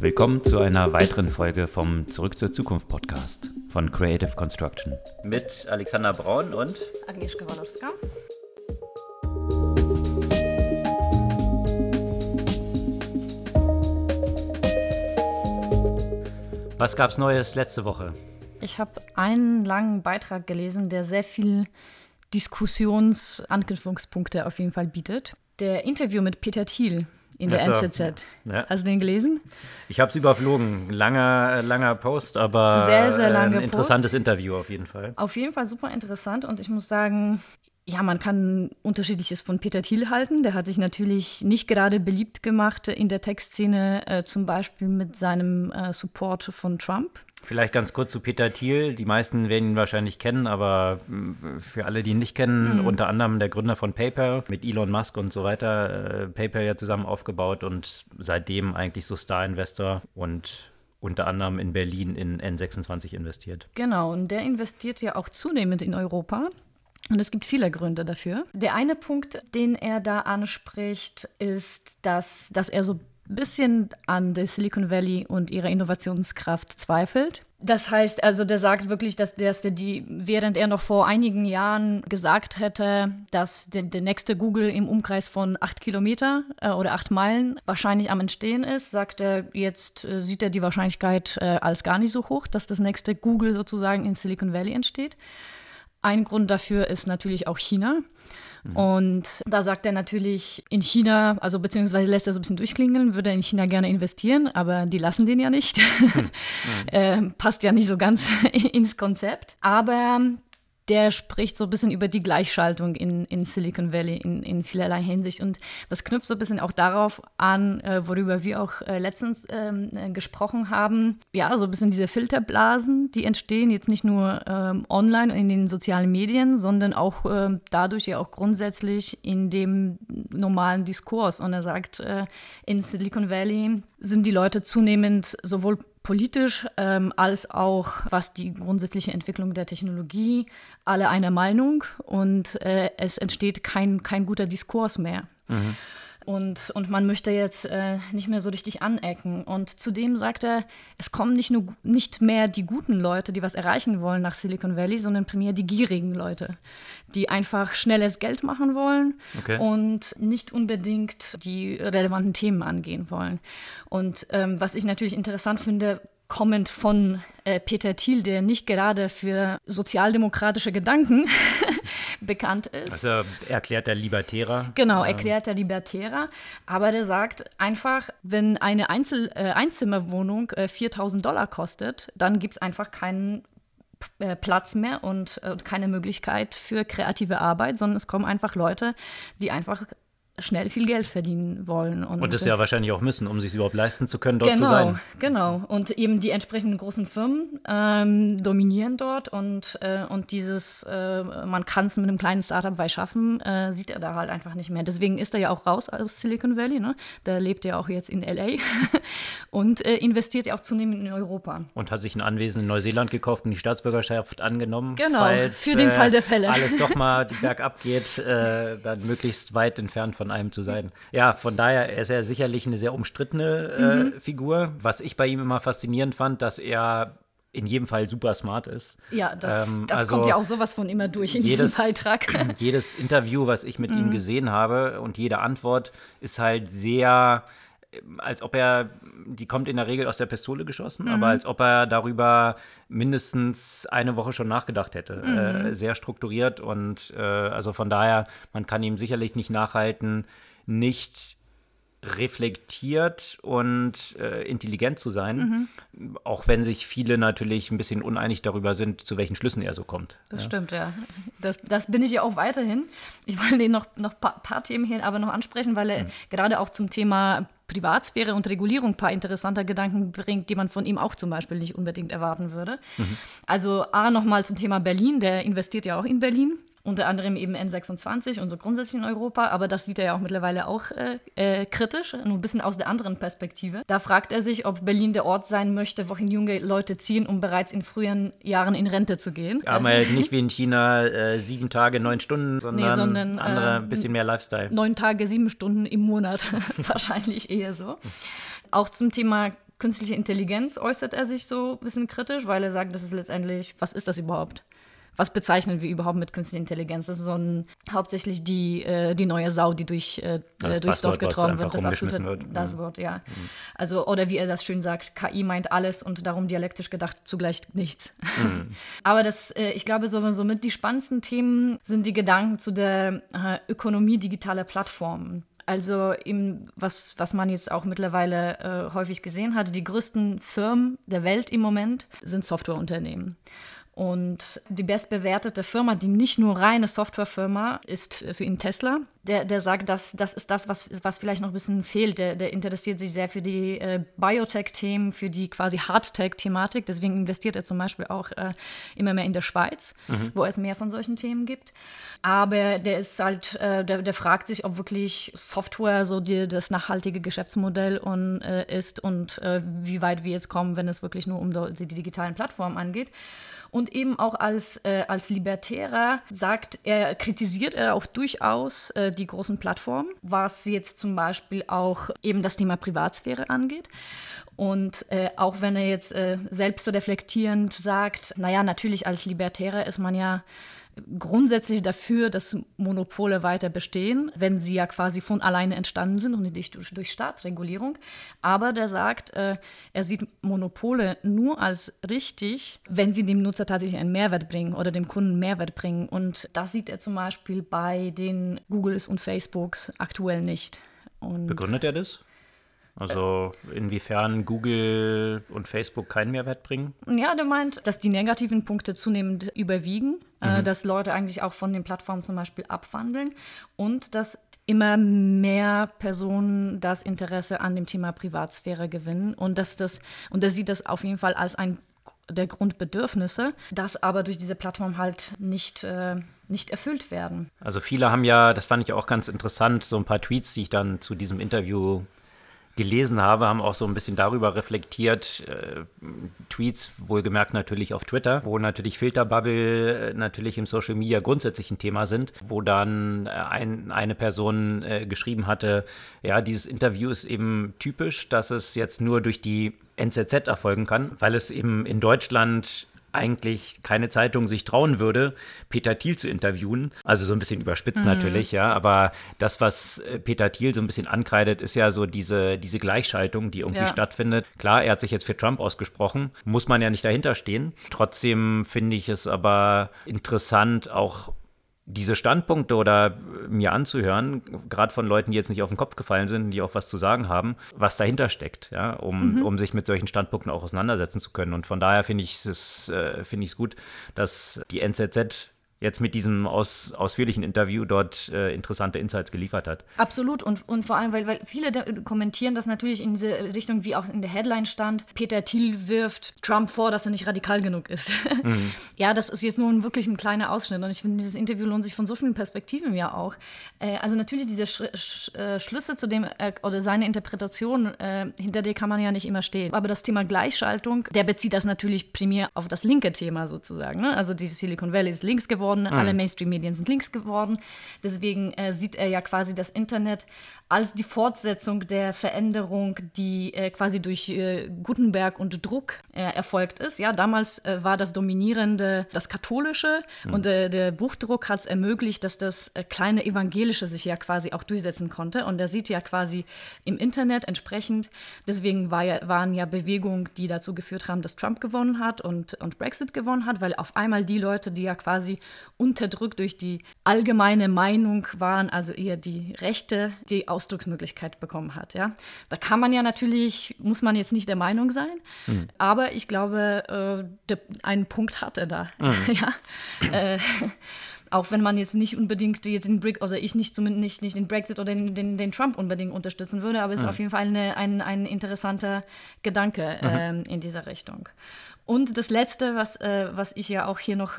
Willkommen zu einer weiteren Folge vom Zurück zur Zukunft Podcast von Creative Construction. Mit Alexander Braun und Agnieszka Walorska. Was gab's Neues letzte Woche? Ich habe einen langen Beitrag gelesen, der sehr viel Diskussionsanknüpfungspunkte auf jeden Fall bietet. Der Interview mit Peter Thiel in der Ach so. NZZ. Ja. Hast du den gelesen? Ich habe es überflogen. Langer, langer Post, aber Sehr, sehr lange ein interessantes Interview auf jeden Fall. Auf jeden Fall super interessant und ich muss sagen, ja, man kann unterschiedliches von Peter Thiel halten. Der hat sich natürlich nicht gerade beliebt gemacht in der Textszene, äh, zum Beispiel mit seinem äh, Support von Trump. Vielleicht ganz kurz zu Peter Thiel. Die meisten werden ihn wahrscheinlich kennen, aber mh, für alle, die ihn nicht kennen, unter anderem der Gründer von PayPal mit Elon Musk und so weiter, äh, PayPal ja zusammen aufgebaut und seitdem eigentlich so Star-Investor und unter anderem in Berlin in N26 investiert. Genau, und der investiert ja auch zunehmend in Europa. Und es gibt viele Gründe dafür. Der eine Punkt, den er da anspricht, ist, dass, dass er so bisschen an der Silicon Valley und ihrer Innovationskraft zweifelt. Das heißt also, der sagt wirklich, dass, dass der die, während er noch vor einigen Jahren gesagt hätte, dass der, der nächste Google im Umkreis von acht Kilometer äh, oder acht Meilen wahrscheinlich am Entstehen ist, sagt er, jetzt äh, sieht er die Wahrscheinlichkeit äh, als gar nicht so hoch, dass das nächste Google sozusagen in Silicon Valley entsteht. Ein Grund dafür ist natürlich auch China. Und da sagt er natürlich, in China, also beziehungsweise lässt er so ein bisschen durchklingeln, würde er in China gerne investieren, aber die lassen den ja nicht. äh, passt ja nicht so ganz ins Konzept. Aber der spricht so ein bisschen über die Gleichschaltung in, in Silicon Valley in, in vielerlei Hinsicht. Und das knüpft so ein bisschen auch darauf an, äh, worüber wir auch äh, letztens ähm, äh, gesprochen haben. Ja, so ein bisschen diese Filterblasen, die entstehen jetzt nicht nur ähm, online in den sozialen Medien, sondern auch ähm, dadurch ja auch grundsätzlich in dem normalen Diskurs. Und er sagt, äh, in Silicon Valley sind die Leute zunehmend sowohl politisch ähm, als auch was die grundsätzliche Entwicklung der Technologie alle einer Meinung und äh, es entsteht kein, kein guter Diskurs mehr. Und, und man möchte jetzt äh, nicht mehr so richtig anecken. Und zudem sagt er, es kommen nicht nur nicht mehr die guten Leute, die was erreichen wollen nach Silicon Valley, sondern primär die gierigen Leute, die einfach schnelles Geld machen wollen Okay. und nicht unbedingt die relevanten Themen angehen wollen. Und ähm, was ich natürlich interessant finde, kommend von äh, Peter Thiel, der nicht gerade für sozialdemokratische Gedanken bekannt ist. Also erklärt der Libertärer. Genau, erklärt der Libertärer. Aber der sagt einfach, wenn eine Einzel äh, Einzimmerwohnung äh, 4000 Dollar kostet, dann gibt es einfach keinen äh, Platz mehr und äh, keine Möglichkeit für kreative Arbeit, sondern es kommen einfach Leute, die einfach schnell viel Geld verdienen wollen. Und das äh, ja wahrscheinlich auch müssen, um sich überhaupt leisten zu können, dort genau, zu sein. Genau, und eben die entsprechenden großen Firmen ähm, dominieren dort und, äh, und dieses, äh, man kann es mit einem kleinen Startup weit schaffen, äh, sieht er da halt einfach nicht mehr. Deswegen ist er ja auch raus aus Silicon Valley, ne? der lebt ja auch jetzt in L.A. und äh, investiert ja auch zunehmend in Europa. Und hat sich ein Anwesen in Neuseeland gekauft und die Staatsbürgerschaft angenommen. Genau, falls, für den äh, Fall der Fälle. Alles doch mal bergab geht, äh, dann möglichst weit entfernt von einem zu sein. Ja, von daher ist er sicherlich eine sehr umstrittene äh, Mhm. Figur. Was ich bei ihm immer faszinierend fand, dass er in jedem Fall super smart ist. Ja, das, Ähm, das also kommt ja auch sowas von immer durch in jedes- diesem Beitrag. jedes Interview, was ich mit Mhm. ihm gesehen habe und jede Antwort ist halt sehr, als ob er, die kommt in der Regel aus der Pistole geschossen, Mhm. aber als ob er darüber mindestens eine Woche schon nachgedacht hätte. Mhm. Äh, sehr strukturiert und äh, also von daher, man kann ihm sicherlich nicht nachhalten, nicht reflektiert und äh, intelligent zu sein, Mhm. auch wenn sich viele natürlich ein bisschen uneinig darüber sind, zu welchen Schlüssen er so kommt. Das stimmt, ja. Das, das bin ich ja auch weiterhin. Ich wollte den noch ein noch paar, paar Themen hier aber noch ansprechen, weil er gerade auch zum Thema Privatsphäre und Regulierung ein paar interessante Gedanken bringt, die man von ihm auch zum Beispiel nicht unbedingt erwarten würde. Also A, nochmal zum Thema Berlin. Der investiert ja auch in Berlin. Unter anderem eben N26 und so grundsätzlich in Europa, aber das sieht er ja auch mittlerweile auch äh, äh, kritisch, nur ein bisschen aus der anderen Perspektive. Da fragt er sich, ob Berlin der Ort sein möchte, wohin junge Leute ziehen, um bereits in früheren Jahren in Rente zu gehen. Aber nicht wie in China äh, sieben Tage, neun Stunden, sondern, sondern, andere, äh, bisschen mehr Lifestyle. neun Tage, sieben Stunden im Monat. Wahrscheinlich eher so. Auch zum Thema künstliche Intelligenz äußert er sich so ein bisschen kritisch, weil er sagt, das ist letztendlich, was ist das überhaupt? Was bezeichnen wir überhaupt mit künstlicher Intelligenz? Das ist so ein, hauptsächlich die, äh, die neue Sau, die durch, äh, das durchs Dorf getragen wird. Das absolute wird. Das mhm. Wort, ja. Mhm. Also, oder wie er das schön sagt, KI meint alles und darum dialektisch gedacht zugleich nichts. Mhm. Aber das, äh, ich glaube, so, so mit die spannendsten Themen sind die Gedanken zu der äh, Ökonomie digitaler Plattformen. Also im, was, was man jetzt auch mittlerweile äh, häufig gesehen hat, die größten Firmen der Welt im Moment sind Softwareunternehmen. Und die bestbewertete Firma, die nicht nur reine Softwarefirma ist für ihn Tesla. Der, der sagt, dass das ist das, was, was vielleicht noch ein bisschen fehlt. Der, der interessiert sich sehr für die äh, Biotech-Themen, für die quasi Hardtech-Thematik. Deswegen investiert er zum Beispiel auch äh, immer mehr in der Schweiz, mhm. wo es mehr von solchen Themen gibt. Aber der ist halt, äh, der, der fragt sich, ob wirklich Software so die, das nachhaltige Geschäftsmodell und, äh, ist und äh, wie weit wir jetzt kommen, wenn es wirklich nur um die digitalen Plattformen angeht. Und eben auch als, äh, als Libertärer sagt er, kritisiert er auch durchaus äh, die großen Plattformen, was jetzt zum Beispiel auch eben das Thema Privatsphäre angeht. Und äh, auch wenn er jetzt äh, selbst reflektierend sagt, naja, natürlich als Libertärer ist man ja grundsätzlich dafür, dass Monopole weiter bestehen, wenn sie ja quasi von alleine entstanden sind und nicht durch, durch Staatsregulierung. Aber der sagt, äh, er sieht Monopole nur als richtig, wenn sie dem Nutzer tatsächlich einen Mehrwert bringen oder dem Kunden Mehrwert bringen. Und das sieht er zum Beispiel bei den Googles und Facebooks aktuell nicht. Und Begründet er das? Also inwiefern Google und Facebook keinen Mehrwert bringen? Ja, der meint, dass die negativen Punkte zunehmend überwiegen, mhm. äh, dass Leute eigentlich auch von den Plattformen zum Beispiel abwandeln und dass immer mehr Personen das Interesse an dem Thema Privatsphäre gewinnen und dass das und er sieht das auf jeden Fall als ein der Grundbedürfnisse, das aber durch diese Plattform halt nicht äh, nicht erfüllt werden. Also viele haben ja, das fand ich auch ganz interessant, so ein paar Tweets, die ich dann zu diesem Interview gelesen habe, haben auch so ein bisschen darüber reflektiert. Äh, Tweets, wohlgemerkt natürlich auf Twitter, wo natürlich Filterbubble äh, natürlich im Social Media grundsätzlich ein Thema sind, wo dann äh, ein, eine Person äh, geschrieben hatte, ja, dieses Interview ist eben typisch, dass es jetzt nur durch die NZZ erfolgen kann, weil es eben in Deutschland eigentlich keine Zeitung sich trauen würde, Peter Thiel zu interviewen. Also so ein bisschen überspitzt mhm. natürlich, ja. Aber das, was äh, Peter Thiel so ein bisschen ankreidet, ist ja so diese, diese Gleichschaltung, die irgendwie ja. stattfindet. Klar, er hat sich jetzt für Trump ausgesprochen, muss man ja nicht dahinter stehen. Trotzdem finde ich es aber interessant, auch diese Standpunkte oder mir anzuhören, gerade von Leuten, die jetzt nicht auf den Kopf gefallen sind, die auch was zu sagen haben, was dahinter steckt, ja, um, mhm. um sich mit solchen Standpunkten auch auseinandersetzen zu können. Und von daher finde ich es äh, find gut, dass die NZZ jetzt mit diesem aus, ausführlichen Interview dort äh, interessante Insights geliefert hat. Absolut und, und vor allem, weil, weil viele kommentieren das natürlich in diese Richtung, wie auch in der Headline stand, Peter Thiel wirft Trump vor, dass er nicht radikal genug ist. Mhm. Ja, das ist jetzt nur wirklich ein kleiner Ausschnitt und ich finde, dieses Interview lohnt sich von so vielen Perspektiven ja auch. Äh, also natürlich diese Sch Sch äh, Schlüsse zu dem äh, oder seine Interpretation, äh, hinter der kann man ja nicht immer stehen. Aber das Thema Gleichschaltung, der bezieht das natürlich primär auf das linke Thema sozusagen. Ne? Also dieses Silicon Valley ist links geworden geworden, mhm. alle Mainstream-Medien sind links geworden. Deswegen äh, sieht er ja quasi das Internet als die Fortsetzung der Veränderung, die äh, quasi durch äh, Gutenberg und Druck äh, erfolgt ist. Ja, damals äh, war das Dominierende das Katholische mhm. und äh, der Buchdruck hat es ermöglicht, dass das äh, kleine Evangelische sich ja quasi auch durchsetzen konnte. Und er sieht ja quasi im Internet entsprechend, deswegen war ja, waren ja Bewegungen, die dazu geführt haben, dass Trump gewonnen hat und, und Brexit gewonnen hat, weil auf einmal die Leute, die ja quasi unterdrückt durch die allgemeine Meinung waren, also eher die Rechte, die aus Ausdrucksmöglichkeit bekommen hat. Ja? Da kann man ja natürlich, muss man jetzt nicht der Meinung sein, mhm. aber ich glaube, äh, der, einen Punkt hat er da. Mhm. ja? Äh, auch wenn man jetzt nicht unbedingt jetzt den Brick, also ich nicht zumindest nicht, nicht den Brexit oder den, den, den Trump unbedingt unterstützen würde, aber es mhm. ist auf jeden Fall eine, ein, ein interessanter Gedanke äh, in dieser Richtung. Und das Letzte, was, äh, was ich ja auch hier noch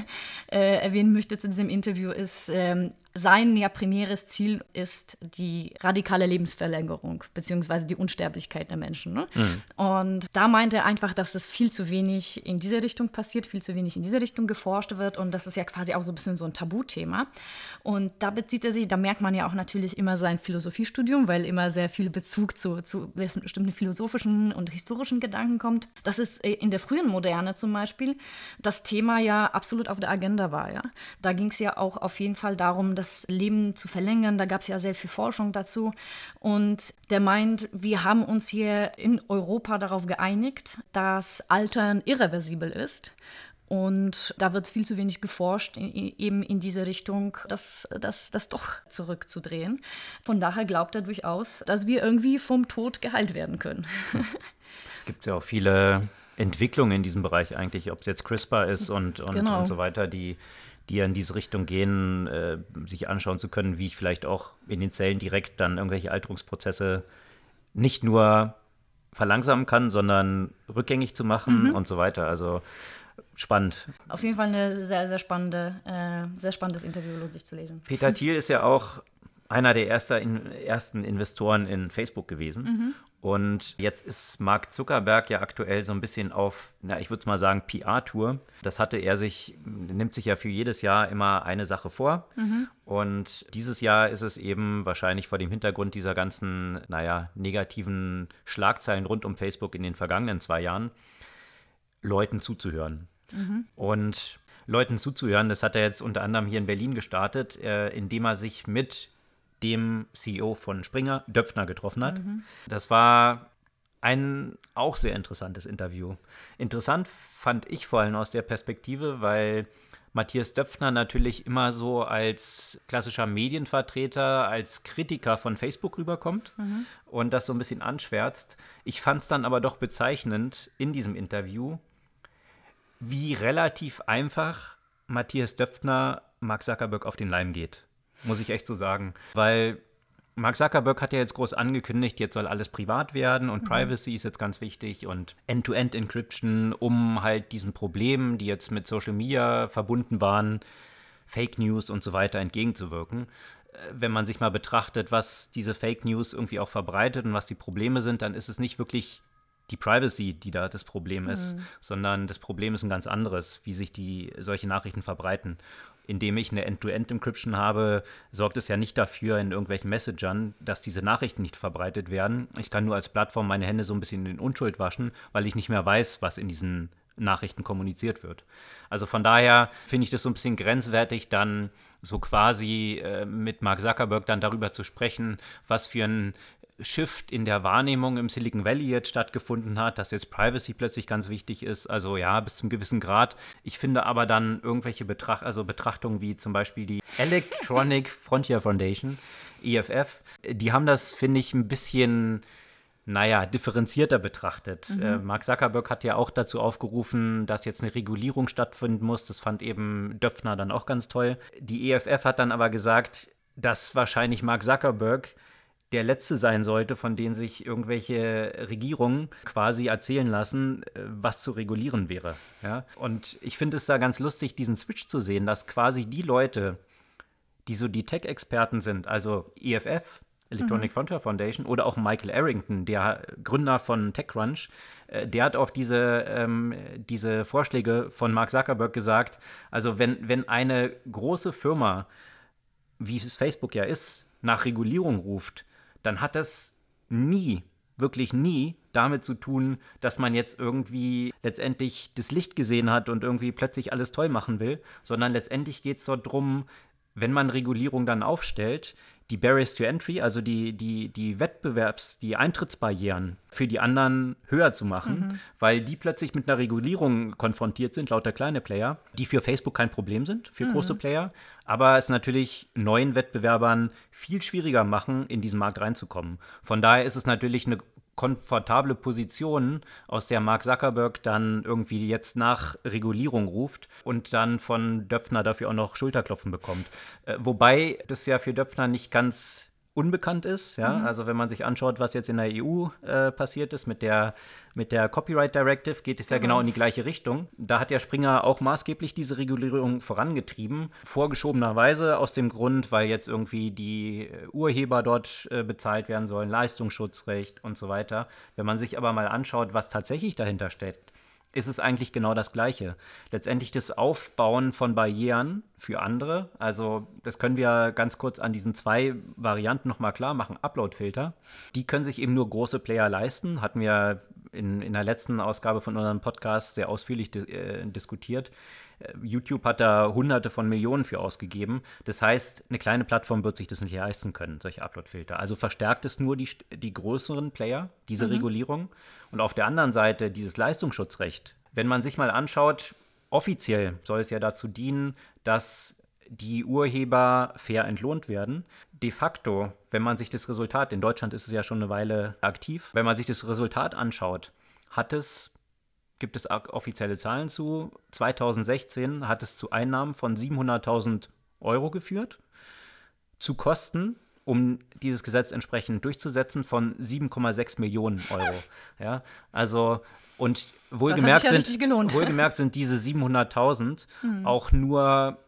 äh, erwähnen möchte zu diesem Interview, ist, ähm, sein ja primäres Ziel ist die radikale Lebensverlängerung beziehungsweise die Unsterblichkeit der Menschen. Ne? Mhm. Und da meint er einfach, dass es viel zu wenig in diese Richtung passiert, viel zu wenig in diese Richtung geforscht wird und das ist ja quasi auch so ein bisschen so ein Tabuthema. Und da bezieht er sich, da merkt man ja auch natürlich immer sein Philosophiestudium, weil immer sehr viel Bezug zu, zu bestimmten philosophischen und historischen Gedanken kommt. Das ist äh, in der frühen Moderne zum Beispiel das Thema ja absolut auf der Agenda war. Ja? Da ging es ja auch auf jeden Fall darum, das Leben zu verlängern. Da gab es ja sehr viel Forschung dazu. Und der meint, wir haben uns hier in Europa darauf geeinigt, dass Altern irreversibel ist. Und da wird viel zu wenig geforscht, eben in diese Richtung, das, das, das doch zurückzudrehen. Von daher glaubt er durchaus, dass wir irgendwie vom Tod geheilt werden können. Es gibt ja auch viele Entwicklungen in diesem Bereich eigentlich, ob es jetzt CRISPR ist und, und, genau. und so weiter, die die ja in diese Richtung gehen, äh, sich anschauen zu können, wie ich vielleicht auch in den Zellen direkt dann irgendwelche Alterungsprozesse nicht nur verlangsamen kann, sondern rückgängig zu machen mhm. und so weiter. Also spannend. Auf jeden Fall ein sehr, sehr, spannende, äh, sehr spannendes Interview, lohnt sich zu lesen. Peter Thiel ist ja auch einer der ersten Investoren in Facebook gewesen. Mhm. Und jetzt ist Mark Zuckerberg ja aktuell so ein bisschen auf, na, ich würde es mal sagen, PR-Tour. Das hatte er sich, nimmt sich ja für jedes Jahr immer eine Sache vor. Mhm. Und dieses Jahr ist es eben wahrscheinlich vor dem Hintergrund dieser ganzen, naja, negativen Schlagzeilen rund um Facebook in den vergangenen zwei Jahren, Leuten zuzuhören. Mhm. Und Leuten zuzuhören, das hat er jetzt unter anderem hier in Berlin gestartet, äh, indem er sich mit dem CEO von Springer, Döpfner, getroffen hat. Mhm. Das war ein auch sehr interessantes Interview. Interessant fand ich vor allem aus der Perspektive, weil Matthias Döpfner natürlich immer so als klassischer Medienvertreter, als Kritiker von Facebook rüberkommt mhm. und das so ein bisschen anschwärzt. Ich fand es dann aber doch bezeichnend in diesem Interview, wie relativ einfach Matthias Döpfner Mark Zuckerberg auf den Leim geht muss ich echt so sagen. Weil Mark Zuckerberg hat ja jetzt groß angekündigt, jetzt soll alles privat werden und mhm. Privacy ist jetzt ganz wichtig und End-to-End-Encryption, um halt diesen Problemen, die jetzt mit Social Media verbunden waren, Fake News und so weiter entgegenzuwirken. Äh, wenn man sich mal betrachtet, was diese Fake News irgendwie auch verbreitet und was die Probleme sind, dann ist es nicht wirklich die Privacy, die da das Problem ist, mhm. sondern das Problem ist ein ganz anderes, wie sich die solche Nachrichten verbreiten indem ich eine End-to-End-Encryption habe, sorgt es ja nicht dafür in irgendwelchen Messagern, dass diese Nachrichten nicht verbreitet werden. Ich kann nur als Plattform meine Hände so ein bisschen in Unschuld waschen, weil ich nicht mehr weiß, was in diesen Nachrichten kommuniziert wird. Also von daher finde ich das so ein bisschen grenzwertig, dann so quasi äh, mit Mark Zuckerberg dann darüber zu sprechen, was für ein Shift in der Wahrnehmung im Silicon Valley jetzt stattgefunden hat, dass jetzt Privacy plötzlich ganz wichtig ist. Also ja, bis zum gewissen Grad. Ich finde aber dann irgendwelche Betracht also Betrachtungen wie zum Beispiel die Electronic Frontier Foundation, EFF, die haben das, finde ich, ein bisschen naja, differenzierter betrachtet. Mhm. Äh, Mark Zuckerberg hat ja auch dazu aufgerufen, dass jetzt eine Regulierung stattfinden muss. Das fand eben Döpfner dann auch ganz toll. Die EFF hat dann aber gesagt, dass wahrscheinlich Mark Zuckerberg der letzte sein sollte, von denen sich irgendwelche Regierungen quasi erzählen lassen, äh, was zu regulieren wäre. Ja? Und ich finde es da ganz lustig, diesen Switch zu sehen, dass quasi die Leute, die so die Tech-Experten sind, also EFF, Electronic mhm. Frontier Foundation oder auch Michael Arrington, der Gründer von TechCrunch, äh, der hat auf diese, ähm, diese Vorschläge von Mark Zuckerberg gesagt, also wenn, wenn eine große Firma, wie es Facebook ja ist, nach Regulierung ruft, dann hat das nie, wirklich nie damit zu tun, dass man jetzt irgendwie letztendlich das Licht gesehen hat und irgendwie plötzlich alles toll machen will, sondern letztendlich geht es dort darum, wenn man Regulierung dann aufstellt, die Barriers to Entry, also die, die, die Wettbewerbs-, die Eintrittsbarrieren für die anderen höher zu machen, mhm. weil die plötzlich mit einer Regulierung konfrontiert sind, lauter kleine Player, die für Facebook kein Problem sind, für mhm. große Player, aber es natürlich neuen Wettbewerbern viel schwieriger machen, in diesen Markt reinzukommen. Von daher ist es natürlich eine komfortable Position, aus der Mark Zuckerberg dann irgendwie jetzt nach Regulierung ruft und dann von Döpfner dafür auch noch Schulterklopfen bekommt. Äh, wobei das ja für Döpfner nicht ganz unbekannt ist. Ja? Mhm. Also wenn man sich anschaut, was jetzt in der EU äh, passiert ist mit der, mit der Copyright Directive, geht es ja genau. genau in die gleiche Richtung. Da hat ja Springer auch maßgeblich diese Regulierung vorangetrieben, vorgeschobenerweise aus dem Grund, weil jetzt irgendwie die Urheber dort äh, bezahlt werden sollen, Leistungsschutzrecht und so weiter. Wenn man sich aber mal anschaut, was tatsächlich dahinter steckt, ist es eigentlich genau das Gleiche. Letztendlich das Aufbauen von Barrieren für andere. Also das können wir ganz kurz an diesen zwei Varianten nochmal klar machen. Upload-Filter, die können sich eben nur große Player leisten. Hatten wir in, in der letzten Ausgabe von unserem Podcast sehr ausführlich di äh, diskutiert. YouTube hat da hunderte von Millionen für ausgegeben. Das heißt, eine kleine Plattform wird sich das nicht leisten können, solche Upload-Filter. Also verstärkt es nur die, die größeren Player, diese mhm. Regulierung. Und auf der anderen Seite dieses Leistungsschutzrecht. Wenn man sich mal anschaut, offiziell soll es ja dazu dienen, dass die Urheber fair entlohnt werden. De facto, wenn man sich das Resultat, in Deutschland ist es ja schon eine Weile aktiv, wenn man sich das Resultat anschaut, hat es gibt es offizielle Zahlen zu. 2016 hat es zu Einnahmen von 700.000 Euro geführt, zu Kosten, um dieses Gesetz entsprechend durchzusetzen, von 7,6 Millionen Euro. ja, also und wohlgemerkt, ja sind, wohlgemerkt sind diese 700.000 hm. auch nur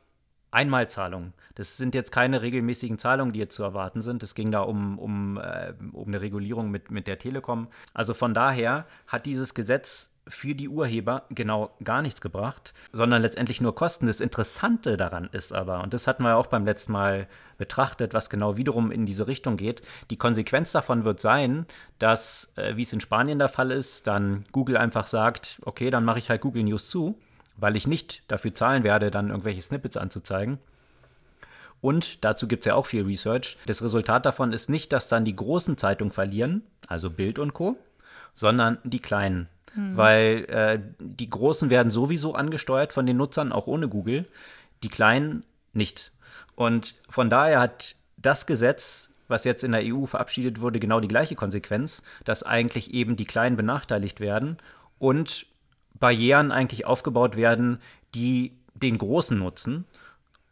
Einmalzahlungen. Das sind jetzt keine regelmäßigen Zahlungen, die jetzt zu erwarten sind. Es ging da um, um, äh, um eine Regulierung mit, mit der Telekom. Also von daher hat dieses Gesetz für die Urheber genau gar nichts gebracht, sondern letztendlich nur Kosten. Das Interessante daran ist aber, und das hatten wir auch beim letzten Mal betrachtet, was genau wiederum in diese Richtung geht, die Konsequenz davon wird sein, dass, äh, wie es in Spanien der Fall ist, dann Google einfach sagt, okay, dann mache ich halt Google News zu, weil ich nicht dafür zahlen werde, dann irgendwelche Snippets anzuzeigen. Und dazu gibt es ja auch viel Research. Das Resultat davon ist nicht, dass dann die großen Zeitungen verlieren, also Bild und Co., sondern die kleinen. Mhm. Weil äh, die Großen werden sowieso angesteuert von den Nutzern, auch ohne Google, die Kleinen nicht. Und von daher hat das Gesetz, was jetzt in der EU verabschiedet wurde, genau die gleiche Konsequenz, dass eigentlich eben die Kleinen benachteiligt werden und Barrieren eigentlich aufgebaut werden, die den Großen nutzen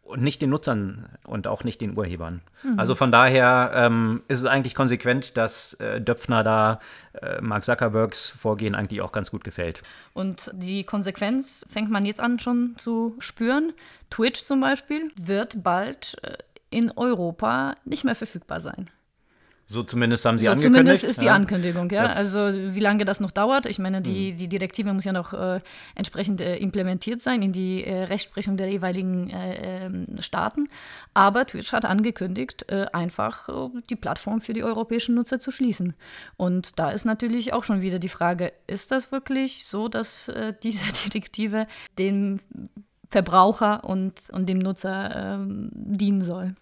und nicht den Nutzern und auch nicht den Urhebern. Mhm. Also von daher ähm, ist es eigentlich konsequent, dass äh, Döpfner da äh, Mark Zuckerbergs Vorgehen eigentlich auch ganz gut gefällt. Und die Konsequenz fängt man jetzt an schon zu spüren. Twitch zum Beispiel wird bald äh, in Europa nicht mehr verfügbar sein. So zumindest haben sie so angekündigt. Zumindest ist die ja. Ankündigung, ja. Das also wie lange das noch dauert, ich meine, die, mhm. die Direktive muss ja noch äh, entsprechend äh, implementiert sein in die äh, Rechtsprechung der jeweiligen äh, ähm, Staaten. Aber Twitch hat angekündigt, äh, einfach äh, die Plattform für die europäischen Nutzer zu schließen. Und da ist natürlich auch schon wieder die Frage, ist das wirklich so, dass diese Direktive dem Verbraucher und, und dem Nutzer ähm, dienen soll?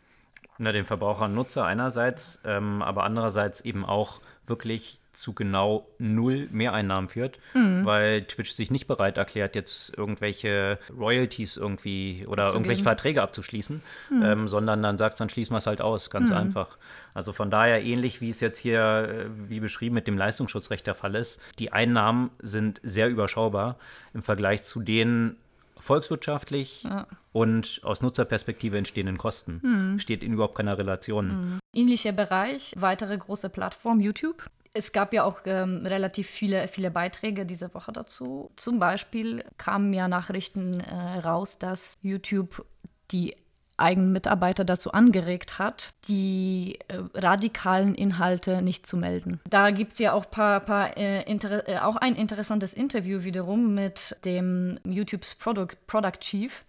Na, dem Verbraucher und Nutzer einerseits, ähm, aber andererseits eben auch wirklich zu genau null Mehreinnahmen führt, mhm. weil Twitch sich nicht bereit erklärt, jetzt irgendwelche Royalties irgendwie oder irgendwelche Verträge abzuschließen, mhm. ähm, sondern dann sagst dann schließen wir es halt aus, ganz mhm. einfach. Also von daher ähnlich wie es jetzt hier, äh, wie beschrieben, mit dem Leistungsschutzrecht der Fall ist, die Einnahmen sind sehr überschaubar im Vergleich zu denen, volkswirtschaftlich ja. und aus Nutzerperspektive entstehenden Kosten. Mhm. Steht in überhaupt keiner Relation. Mhm. Ähnlicher Bereich, weitere große Plattform, YouTube. Es gab ja auch ähm, relativ viele, viele Beiträge diese Woche dazu. Zum Beispiel kamen ja Nachrichten äh, raus, dass YouTube die eigenen Mitarbeiter dazu angeregt hat, die äh, radikalen Inhalte nicht zu melden. Da gibt es ja auch, paar, paar, äh, äh, auch ein interessantes Interview wiederum mit dem YouTubes Product, Product Chief,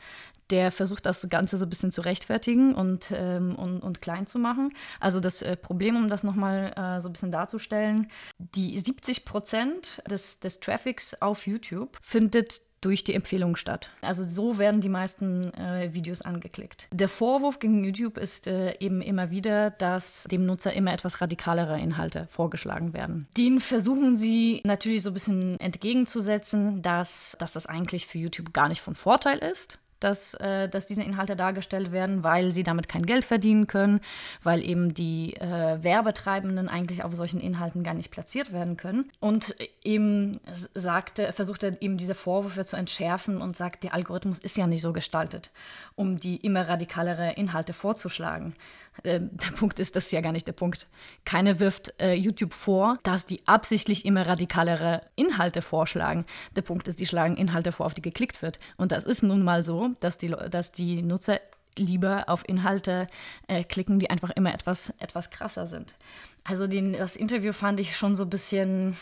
der versucht das Ganze so ein bisschen zu rechtfertigen und, ähm, und, und, klein zu machen. Also das äh, Problem, um das nochmal äh, so ein bisschen darzustellen, die 70 Prozent des, des Traffics auf YouTube findet durch die Empfehlung statt. Also so werden die meisten äh, Videos angeklickt. Der Vorwurf gegen YouTube ist äh, eben immer wieder, dass dem Nutzer immer etwas radikalere Inhalte vorgeschlagen werden. Den versuchen sie natürlich so ein bisschen entgegenzusetzen, dass, dass das eigentlich für YouTube gar nicht von Vorteil ist dass, äh, dass diese Inhalte dargestellt werden, weil sie damit kein Geld verdienen können, weil eben die äh, Werbetreibenden eigentlich auf solchen Inhalten gar nicht platziert werden können. Und eben sagte, versuchte eben diese Vorwürfe zu entschärfen und sagt, der Algorithmus ist ja nicht so gestaltet, um die immer radikalere Inhalte vorzuschlagen. Äh, der Punkt ist, das ist ja gar nicht der Punkt. Keiner wirft äh, YouTube vor, dass die absichtlich immer radikalere Inhalte vorschlagen. Der Punkt ist, die schlagen Inhalte vor, auf die geklickt wird. Und das ist nun mal so, dass die, dass die Nutzer lieber auf Inhalte äh, klicken, die einfach immer etwas, etwas krasser sind. Also den, das Interview fand ich schon so ein bisschen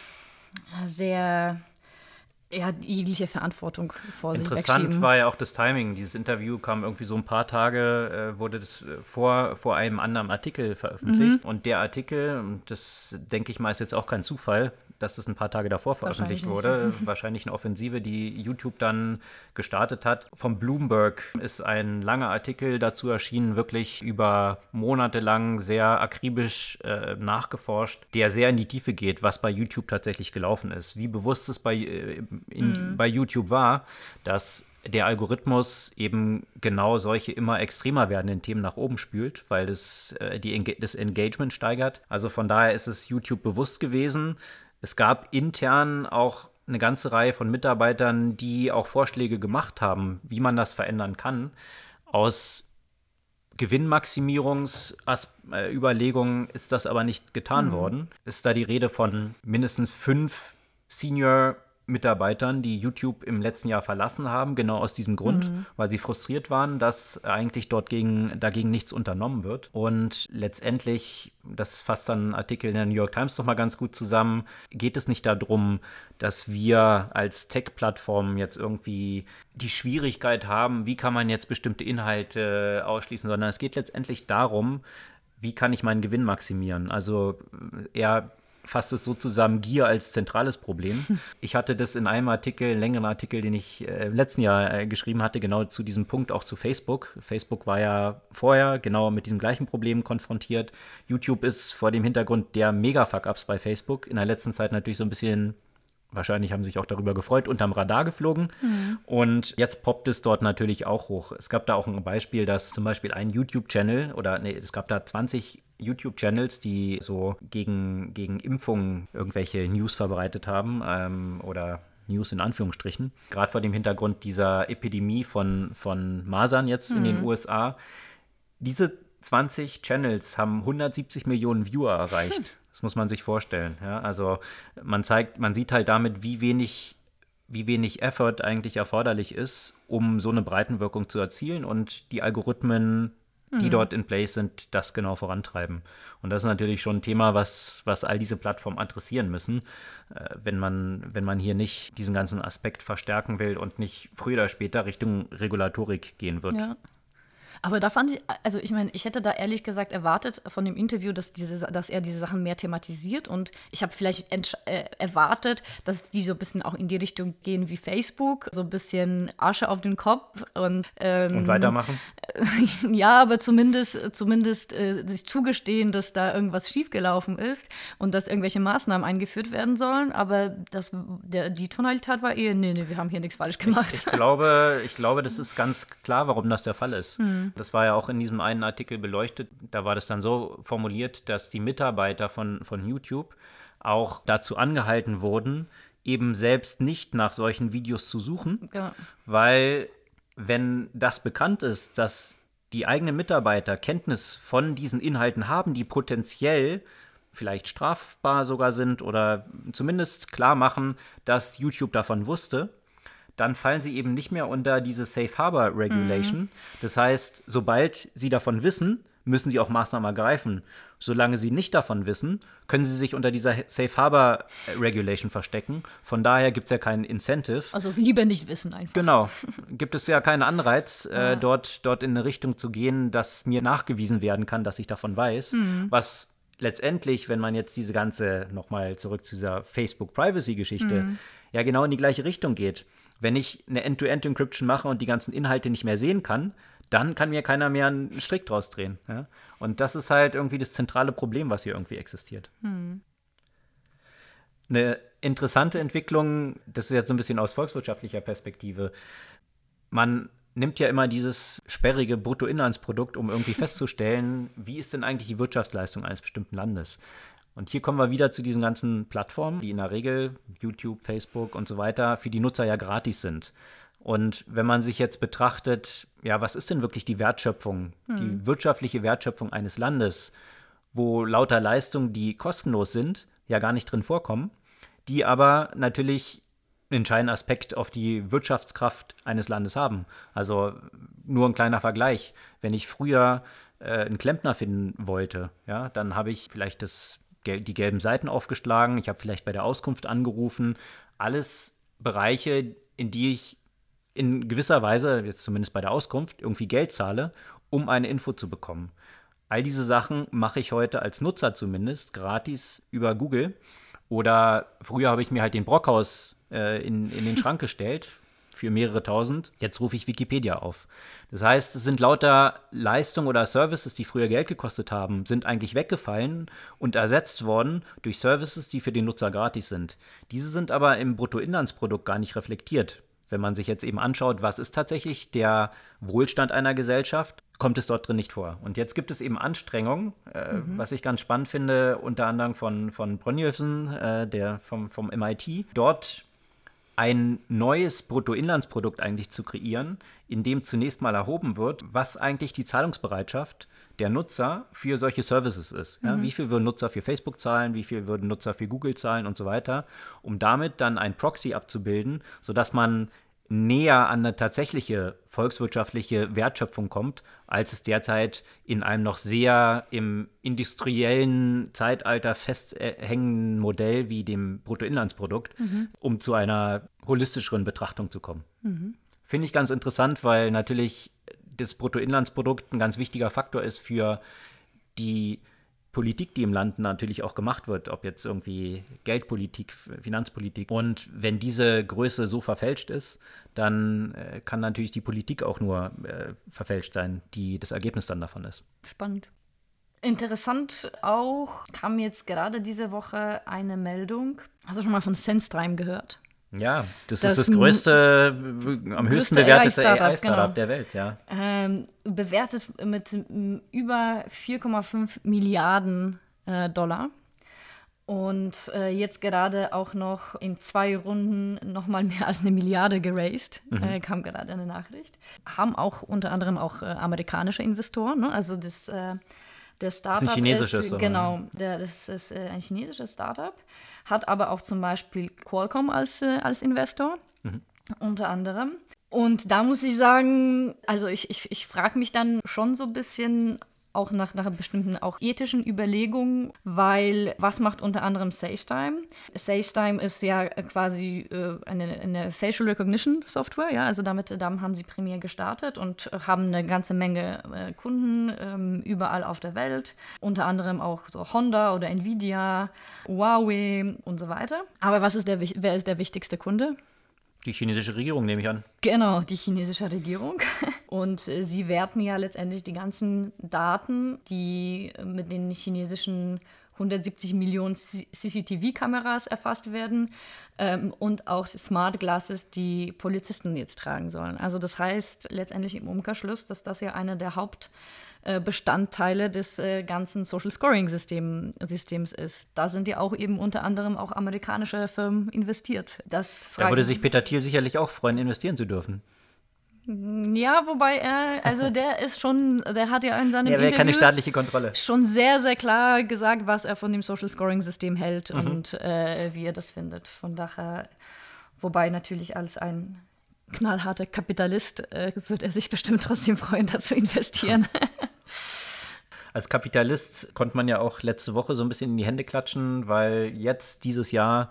sehr ja, jegliche Verantwortung vor sich Interessant war ja auch das Timing. Dieses Interview kam irgendwie so ein paar Tage, äh, wurde das äh, vor, vor einem anderen Artikel veröffentlicht. Mhm. Und der Artikel, das denke ich mal, ist jetzt auch kein Zufall, dass es ein paar Tage davor veröffentlicht wurde. Wahrscheinlich eine Offensive, die YouTube dann gestartet hat. Vom Bloomberg ist ein langer Artikel dazu erschienen, wirklich über Monate lang sehr akribisch äh, nachgeforscht, der sehr in die Tiefe geht, was bei YouTube tatsächlich gelaufen ist. Wie bewusst es bei, äh, in, mhm. bei YouTube war, dass der Algorithmus eben genau solche immer extremer werdenden Themen nach oben spült, weil das, äh, die, das Engagement steigert. Also von daher ist es YouTube bewusst gewesen, es gab intern auch eine ganze Reihe von Mitarbeitern, die auch Vorschläge gemacht haben, wie man das verändern kann. Aus Gewinnmaximierungsüberlegungen ist das aber nicht getan mhm. worden. Ist da die Rede von mindestens fünf Senior Mitarbeitern, die YouTube im letzten Jahr verlassen haben, genau aus diesem Grund, mhm. weil sie frustriert waren, dass eigentlich dort gegen, dagegen nichts unternommen wird. Und letztendlich, das fasst dann ein Artikel in der New York Times nochmal ganz gut zusammen, geht es nicht darum, dass wir als Tech-Plattform jetzt irgendwie die Schwierigkeit haben, wie kann man jetzt bestimmte Inhalte ausschließen, sondern es geht letztendlich darum, wie kann ich meinen Gewinn maximieren? Also eher fasst es so zusammen, Gier als zentrales Problem. Ich hatte das in einem Artikel, einen längeren Artikel, den ich äh, im letzten Jahr äh, geschrieben hatte, genau zu diesem Punkt auch zu Facebook. Facebook war ja vorher genau mit diesem gleichen Problem konfrontiert. YouTube ist vor dem Hintergrund der Mega-Fuck-Ups bei Facebook in der letzten Zeit natürlich so ein bisschen wahrscheinlich haben sich auch darüber gefreut, unterm Radar geflogen. Mhm. Und jetzt poppt es dort natürlich auch hoch. Es gab da auch ein Beispiel, dass zum Beispiel ein YouTube-Channel oder nee, es gab da 20 YouTube-Channels, die so gegen, gegen Impfungen irgendwelche News verbreitet haben ähm, oder News in Anführungsstrichen. Gerade vor dem Hintergrund dieser Epidemie von, von Masern jetzt mhm. in den mhm. USA. Diese 20 Channels haben 170 Millionen Viewer erreicht. Das muss man sich vorstellen. Ja? Also man zeigt, man sieht halt damit, wie wenig, wie wenig Effort eigentlich erforderlich ist, um so eine Breitenwirkung zu erzielen und die Algorithmen die mhm. dort in place sind, das genau vorantreiben. Und das ist natürlich schon ein Thema, was, was all diese Plattformen adressieren müssen, äh, wenn, man, wenn man hier nicht diesen ganzen Aspekt verstärken will und nicht früher oder später Richtung Regulatorik gehen wird. Ja. Aber da fand ich, also ich meine, ich hätte da ehrlich gesagt erwartet von dem Interview, dass, diese, dass er diese Sachen mehr thematisiert und ich habe vielleicht äh, erwartet, dass die so ein bisschen auch in die Richtung gehen wie Facebook, so ein bisschen Asche auf den Kopf und, ähm, und weitermachen. ja, aber zumindest, zumindest äh, sich zugestehen, dass da irgendwas schiefgelaufen ist und dass irgendwelche Maßnahmen eingeführt werden sollen. Aber das, der, die Tonalität war eher, nee, nee, wir haben hier nichts falsch gemacht. Ich, ich glaube, ich glaube, das ist ganz klar, warum das der Fall ist. Hm. Das war ja auch in diesem einen Artikel beleuchtet. Da war das dann so formuliert, dass die Mitarbeiter von, von YouTube auch dazu angehalten wurden, eben selbst nicht nach solchen Videos zu suchen, genau. weil wenn das bekannt ist, dass die eigenen Mitarbeiter Kenntnis von diesen Inhalten haben, die potenziell vielleicht strafbar sogar sind oder zumindest klar machen, dass YouTube davon wusste, dann fallen sie eben nicht mehr unter diese Safe Harbor Regulation. Mhm. Das heißt, sobald sie davon wissen, müssen sie auch Maßnahmen ergreifen. Solange sie nicht davon wissen, können sie sich unter dieser Safe Harbor Regulation verstecken. Von daher gibt es ja keinen Incentive. Also lieber nicht wissen einfach. Genau. Gibt es ja keinen Anreiz, ja. Äh, dort, dort in eine Richtung zu gehen, dass mir nachgewiesen werden kann, dass ich davon weiß. Mhm. Was letztendlich, wenn man jetzt diese ganze, nochmal zurück zu dieser Facebook-Privacy-Geschichte, mhm. ja genau in die gleiche Richtung geht. Wenn ich eine End-to-End-Encryption mache und die ganzen Inhalte nicht mehr sehen kann, dann kann mir keiner mehr einen Strick draus drehen. Ja? Und das ist halt irgendwie das zentrale Problem, was hier irgendwie existiert. Hm. Eine interessante Entwicklung, das ist jetzt so ein bisschen aus volkswirtschaftlicher Perspektive. Man nimmt ja immer dieses sperrige Bruttoinlandsprodukt, um irgendwie festzustellen, wie ist denn eigentlich die Wirtschaftsleistung eines bestimmten Landes. Und hier kommen wir wieder zu diesen ganzen Plattformen, die in der Regel YouTube, Facebook und so weiter für die Nutzer ja gratis sind. Und wenn man sich jetzt betrachtet, ja, was ist denn wirklich die Wertschöpfung, hm. die wirtschaftliche Wertschöpfung eines Landes, wo lauter Leistungen, die kostenlos sind, ja gar nicht drin vorkommen, die aber natürlich einen entscheidenden Aspekt auf die Wirtschaftskraft eines Landes haben. Also nur ein kleiner Vergleich. Wenn ich früher äh, einen Klempner finden wollte, ja, dann habe ich vielleicht das, die gelben Seiten aufgeschlagen, ich habe vielleicht bei der Auskunft angerufen. Alles Bereiche, in die ich in gewisser Weise, jetzt zumindest bei der Auskunft, irgendwie Geld zahle, um eine Info zu bekommen. All diese Sachen mache ich heute als Nutzer zumindest gratis über Google. Oder früher habe ich mir halt den Brockhaus äh, in, in den Schrank gestellt für mehrere tausend. Jetzt rufe ich Wikipedia auf. Das heißt, es sind lauter Leistungen oder Services, die früher Geld gekostet haben, sind eigentlich weggefallen und ersetzt worden durch Services, die für den Nutzer gratis sind. Diese sind aber im Bruttoinlandsprodukt gar nicht reflektiert. Wenn man sich jetzt eben anschaut, was ist tatsächlich der Wohlstand einer Gesellschaft, kommt es dort drin nicht vor. Und jetzt gibt es eben Anstrengungen, äh, mhm. was ich ganz spannend finde, unter anderem von, von Brynjolfsen, äh, der vom, vom MIT, dort ein neues Bruttoinlandsprodukt eigentlich zu kreieren, in dem zunächst mal erhoben wird, was eigentlich die Zahlungsbereitschaft der Nutzer für solche Services ist. Ja, mhm. Wie viel würden Nutzer für Facebook zahlen, wie viel würden Nutzer für Google zahlen und so weiter, um damit dann ein Proxy abzubilden, sodass man näher an eine tatsächliche volkswirtschaftliche Wertschöpfung kommt, als es derzeit in einem noch sehr im industriellen Zeitalter festhängenden Modell wie dem Bruttoinlandsprodukt, mhm. um zu einer holistischeren Betrachtung zu kommen. Mhm. Finde ich ganz interessant, weil natürlich das Bruttoinlandsprodukt ein ganz wichtiger Faktor ist für die Politik, die im Land natürlich auch gemacht wird, ob jetzt irgendwie Geldpolitik, Finanzpolitik. Und wenn diese Größe so verfälscht ist, dann äh, kann natürlich die Politik auch nur äh, verfälscht sein, die das Ergebnis dann davon ist. Spannend. Interessant auch kam jetzt gerade diese Woche eine Meldung. Hast du schon mal von SenseTime gehört? Ja, das, das ist das größte, am höchsten bewertete AI-Startup genau. der Welt, ja. Ähm, bewertet mit über 4,5 Milliarden äh, Dollar. Und äh, jetzt gerade auch noch in zwei Runden nochmal mehr als eine Milliarde geraced, mhm. äh, kam gerade eine Nachricht. Haben auch unter anderem auch äh, amerikanische Investoren, ne? also das, äh, der Startup das ist ein chinesisches. Ist, genau, der, das ist äh, ein chinesisches Startup hat aber auch zum Beispiel Qualcomm als, äh, als Investor, mhm. unter anderem. Und da muss ich sagen, also ich, ich, ich frage mich dann schon so ein bisschen, auch nach, nach bestimmten auch ethischen Überlegungen, weil was macht unter anderem SaceTime? SaceTime ist ja quasi äh, eine, eine Facial Recognition Software, ja, also damit, damit haben sie primär gestartet und haben eine ganze Menge äh, Kunden ähm, überall auf der Welt, unter anderem auch so Honda oder Nvidia, Huawei und so weiter. Aber was ist der, wer ist der wichtigste Kunde? Die chinesische Regierung, nehme ich an. Genau, die chinesische Regierung. Und äh, sie werten ja letztendlich die ganzen Daten, die mit den chinesischen 170 Millionen CCTV-Kameras erfasst werden ähm, und auch Smart Glasses, die Polizisten jetzt tragen sollen. Also das heißt letztendlich im Umkehrschluss, dass das ja einer der Haupt äh, Bestandteile des äh, ganzen Social Scoring System, Systems ist. Da sind ja auch eben unter anderem auch amerikanische Firmen investiert. Das da würde sich Peter Thiel sicherlich auch freuen, investieren zu dürfen. Ja, wobei er, also der ist schon, der hat ja in seinem ja, Interview keine staatliche Kontrolle. schon sehr, sehr klar gesagt, was er von dem Social Scoring System hält mhm. und äh, wie er das findet. Von daher, wobei natürlich als ein knallharter Kapitalist äh, wird er sich bestimmt trotzdem freuen, da zu investieren. Als Kapitalist konnte man ja auch letzte Woche so ein bisschen in die Hände klatschen, weil jetzt dieses Jahr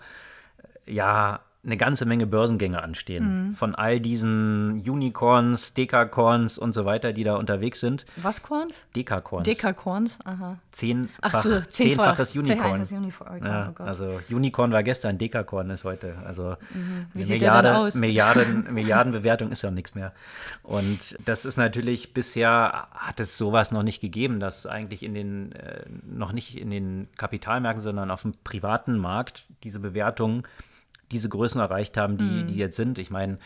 ja eine ganze Menge Börsengänge anstehen. Mhm. Von all diesen Unicorns, Dekacorns und so weiter, die da unterwegs sind. Was Corns? Dekacorns. Dekacorns, aha. Zehnfach, so, zehnfaches Unicorn. Unicorn. Ja, oh also Unicorn war gestern, Dekacorn ist heute. Also mhm. Wie sieht Milliarde, aus? Milliarden, Milliardenbewertung ist ja nichts mehr. Und das ist natürlich bisher hat es sowas noch nicht gegeben, dass eigentlich in den äh, noch nicht in den Kapitalmärkten, sondern auf dem privaten Markt diese Bewertungen diese Größen erreicht haben, die, mhm. die jetzt sind. Ich meine,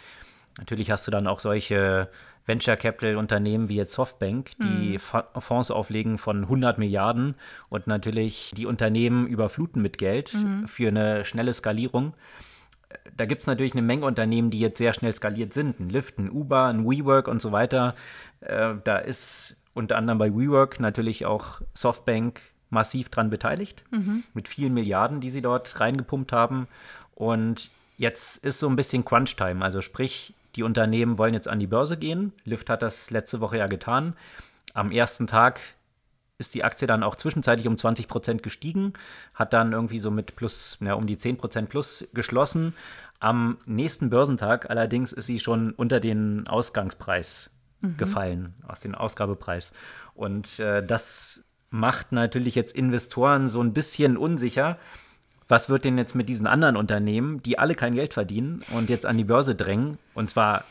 natürlich hast du dann auch solche Venture Capital Unternehmen wie jetzt Softbank, die mhm. Fonds auflegen von 100 Milliarden und natürlich die Unternehmen überfluten mit Geld mhm. für eine schnelle Skalierung. da gibt es natürlich eine Menge Unternehmen, die jetzt sehr schnell skaliert sind. Ein Lyft, ein Uber, ein WeWork und so weiter. Äh, da ist unter anderem bei WeWork natürlich auch Softbank massiv dran beteiligt, mhm. mit vielen Milliarden, die sie dort reingepumpt haben. Und jetzt ist so ein bisschen Crunch-Time. Also sprich, die Unternehmen wollen jetzt an die Börse gehen. Lyft hat das letzte Woche ja getan. Am ersten Tag ist die Aktie dann auch zwischenzeitlich um 20 Prozent gestiegen, hat dann irgendwie so mit plus, ja, um die 10 Prozent plus geschlossen. Am nächsten Börsentag allerdings ist sie schon unter den Ausgangspreis mhm. gefallen, aus dem Ausgabepreis. Und äh, das macht natürlich jetzt Investoren so ein bisschen unsicher. Was wird denn jetzt mit diesen anderen Unternehmen, die alle kein Geld verdienen und jetzt an die Börse drängen? Und zwar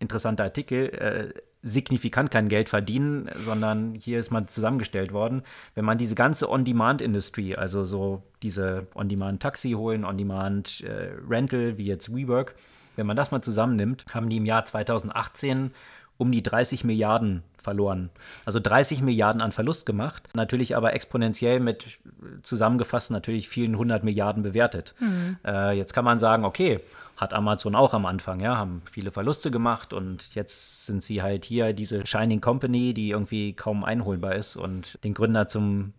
interessanter Artikel, äh, signifikant kein Geld verdienen, sondern hier ist mal zusammengestellt worden. Wenn man diese ganze On-Demand-Industrie, also so diese On-Demand-Taxi holen, On-Demand-Rental, äh, wie jetzt WeWork, wenn man das mal zusammennimmt, haben die im Jahr 2018 um die 30 Milliarden verloren. Also 30 Milliarden an Verlust gemacht, natürlich aber exponentiell mit zusammengefasst natürlich vielen hundert Milliarden bewertet. Mhm. Äh, jetzt kann man sagen, okay, hat Amazon auch am Anfang, ja, haben viele Verluste gemacht und jetzt sind sie halt hier diese Shining Company, die irgendwie kaum einholbar ist und den Gründer zum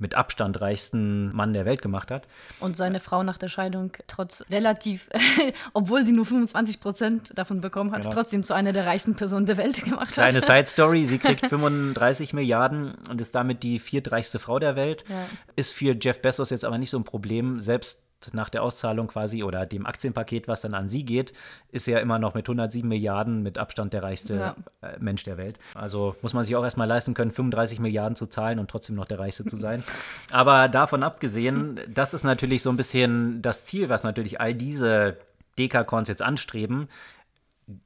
mit Abstand reichsten Mann der Welt gemacht hat. Und seine Frau nach der Scheidung trotz relativ, obwohl sie nur 25 Prozent davon bekommen hat, genau. trotzdem zu einer der reichsten Personen der Welt gemacht Kleine hat. Kleine Side Story, sie kriegt 35 Milliarden und ist damit die viertreichste Frau der Welt. Ja. Ist für Jeff Bezos jetzt aber nicht so ein Problem. Selbst nach der Auszahlung quasi oder dem Aktienpaket, was dann an sie geht, ist er immer noch mit 107 Milliarden mit Abstand der reichste ja. Äh, Mensch der Welt. Also muss man sich auch erstmal leisten können, 35 Milliarden zu zahlen und trotzdem noch der reichste zu sein. Aber davon abgesehen, das ist natürlich so ein bisschen das Ziel, was natürlich all diese Dekakons jetzt anstreben,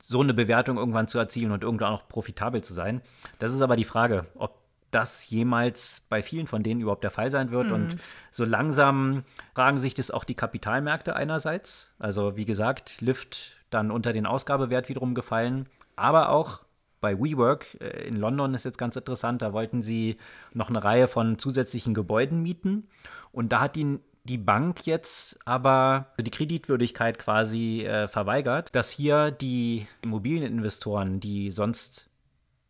so eine Bewertung irgendwann zu erzielen und irgendwann auch profitabel zu sein. Das ist aber die Frage, ob das jemals bei vielen von denen überhaupt der Fall sein wird. Mhm. Und so langsam fragen sich das auch die Kapitalmärkte einerseits. Also wie gesagt, Lyft dann unter den Ausgabewert wiederum gefallen, aber auch bei WeWork äh, in London ist jetzt ganz interessant, da wollten sie noch eine Reihe von zusätzlichen Gebäuden mieten und da hat die die Bank jetzt aber die Kreditwürdigkeit quasi äh, verweigert, dass hier die Immobilieninvestoren, die sonst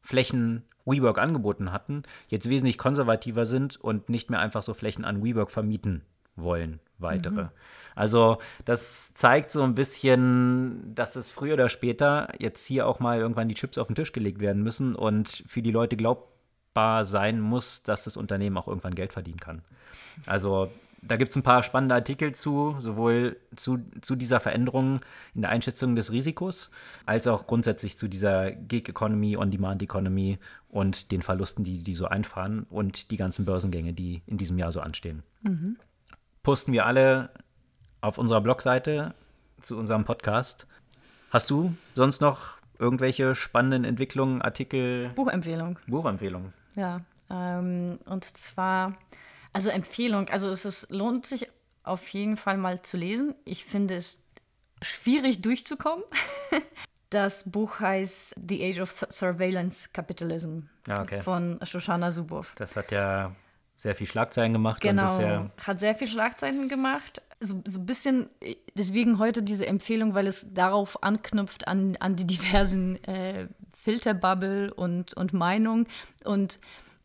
Flächen WeWork angeboten hatten, jetzt wesentlich konservativer sind und nicht mehr einfach so Flächen an WeWork vermieten wollen, weitere. Mhm. Also das zeigt so ein bisschen, dass es früher oder später jetzt hier auch mal irgendwann die Chips auf den Tisch gelegt werden müssen und für die Leute glaubbar sein muss, dass das Unternehmen auch irgendwann Geld verdienen kann. Also da gibt es ein paar spannende Artikel zu, sowohl zu, zu dieser Veränderung in der Einschätzung des Risikos, als auch grundsätzlich zu dieser Gig Economy, On-Demand Economy und den Verlusten, die die so einfahren und die ganzen Börsengänge, die in diesem Jahr so anstehen. Mhm. Posten wir alle auf unserer Blogseite zu unserem Podcast. Hast du sonst noch irgendwelche spannenden Entwicklungen, Artikel? Buchempfehlung. Buchempfehlung. Ja, ähm, und zwar also Empfehlung, also es ist, lohnt sich auf jeden Fall mal zu lesen. Ich finde es schwierig durchzukommen. Das Buch heißt The Age of Surveillance Capitalism ah, okay. von Shoshana Zuboff. Das hat ja sehr viel Schlagzeilen gemacht. Genau, ja hat sehr viel Schlagzeilen gemacht. So, so ein bisschen, deswegen heute diese Empfehlung, weil es darauf anknüpft an, an die diversen äh, Filterbubble und, und Meinung. Und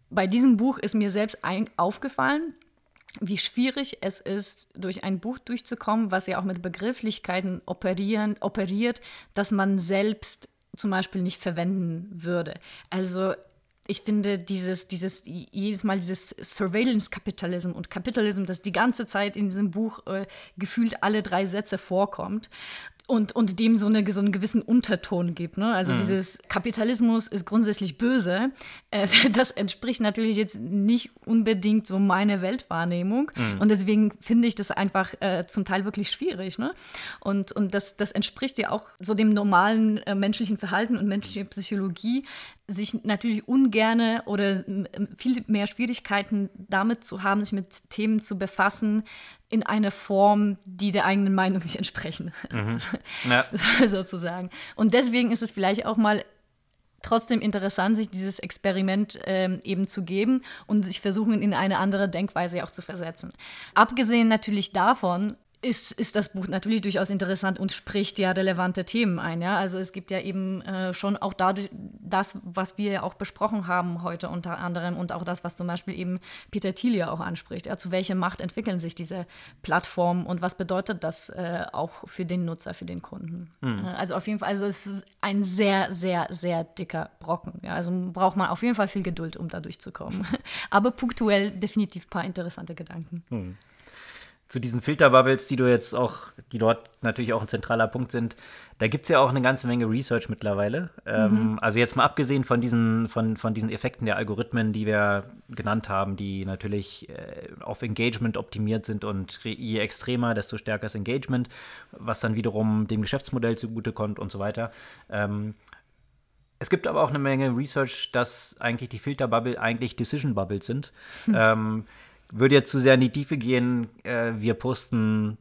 bei diesem Buch ist mir selbst ein, aufgefallen, wie schwierig es ist, durch ein Buch durchzukommen, was ja auch mit Begrifflichkeiten operieren, operiert, dass man selbst zum Beispiel nicht verwenden würde. Also ich finde dieses, dieses, jedes Mal dieses Surveillance-Kapitalism und Kapitalism, das die ganze Zeit in diesem Buch äh, gefühlt alle drei Sätze vorkommt und, und dem so, eine, so einen gewissen Unterton gibt. Ne? Also mhm. dieses Kapitalismus ist grundsätzlich böse. Äh, das entspricht natürlich jetzt nicht unbedingt so meiner Weltwahrnehmung. Mhm. Und deswegen finde ich das einfach äh, zum Teil wirklich schwierig. Ne? Und, und das, das entspricht ja auch so dem normalen äh, menschlichen Verhalten und menschlicher Psychologie, sich natürlich ungerne oder viel mehr Schwierigkeiten damit zu haben, sich mit Themen zu befassen, in einer Form, die der eigenen Meinung nicht entsprechen. Mhm. Ja. sozusagen. Und deswegen ist es vielleicht auch mal trotzdem interessant, sich dieses Experiment ähm, eben zu geben und sich versuchen, in eine andere Denkweise auch zu versetzen. Abgesehen natürlich davon, ist, ist das Buch natürlich durchaus interessant und spricht ja relevante Themen ein. Ja? Also es gibt ja eben äh, schon auch dadurch das, was wir ja auch besprochen haben heute unter anderem und auch das, was zum Beispiel eben Peter Thiel ja auch anspricht. Ja? Zu welcher Macht entwickeln sich diese Plattformen und was bedeutet das äh, auch für den Nutzer, für den Kunden? Mhm. Also auf jeden Fall, also es ist ein sehr, sehr, sehr dicker Brocken. Ja? Also braucht man auf jeden Fall viel Geduld, um da durchzukommen. Aber punktuell definitiv ein paar interessante Gedanken. Mhm zu diesen Filterbubbles, die du jetzt auch, die dort natürlich auch ein zentraler Punkt sind, da gibt es ja auch eine ganze Menge Research mittlerweile. Ähm, mhm. Ähm, also jetzt mal abgesehen von diesen, von, von diesen Effekten der Algorithmen, die wir genannt haben, die natürlich äh, auf Engagement optimiert sind und je extremer, desto stärker ist Engagement, was dann wiederum dem Geschäftsmodell zugutekommt und so weiter. Ähm, es gibt aber auch eine Menge Research, dass eigentlich die Filterbubble eigentlich Decision Bubbles sind. Hm. Ähm, würde jetzt zu sehr in die Tiefe gehen. Äh, wir posten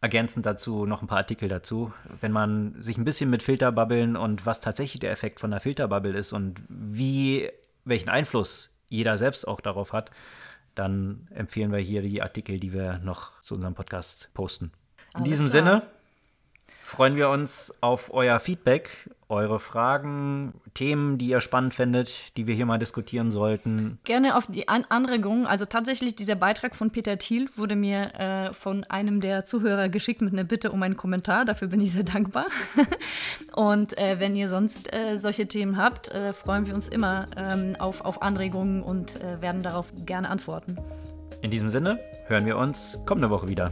ergänzend dazu noch ein paar Artikel dazu. Wenn man sich ein bisschen mit Filterbubbeln und was tatsächlich der Effekt von der Filterbubble ist und wie, welchen Einfluss jeder selbst auch darauf hat, dann empfehlen wir hier die Artikel, die wir noch zu unserem Podcast posten. In Alles diesem klar. Sinne freuen wir uns auf euer Feedback, eure Fragen, Themen, die ihr spannend findet, die wir hier mal diskutieren sollten. Gerne auf die An Anregungen. Also tatsächlich, dieser Beitrag von Peter Thiel wurde mir äh, von einem der Zuhörer geschickt mit einer Bitte um einen Kommentar. Dafür bin ich sehr dankbar. und äh, wenn ihr sonst äh, solche Themen habt, äh, freuen wir uns immer ähm, auf, auf Anregungen und äh, werden darauf gerne antworten. In diesem Sinne hören wir uns kommende Woche wieder.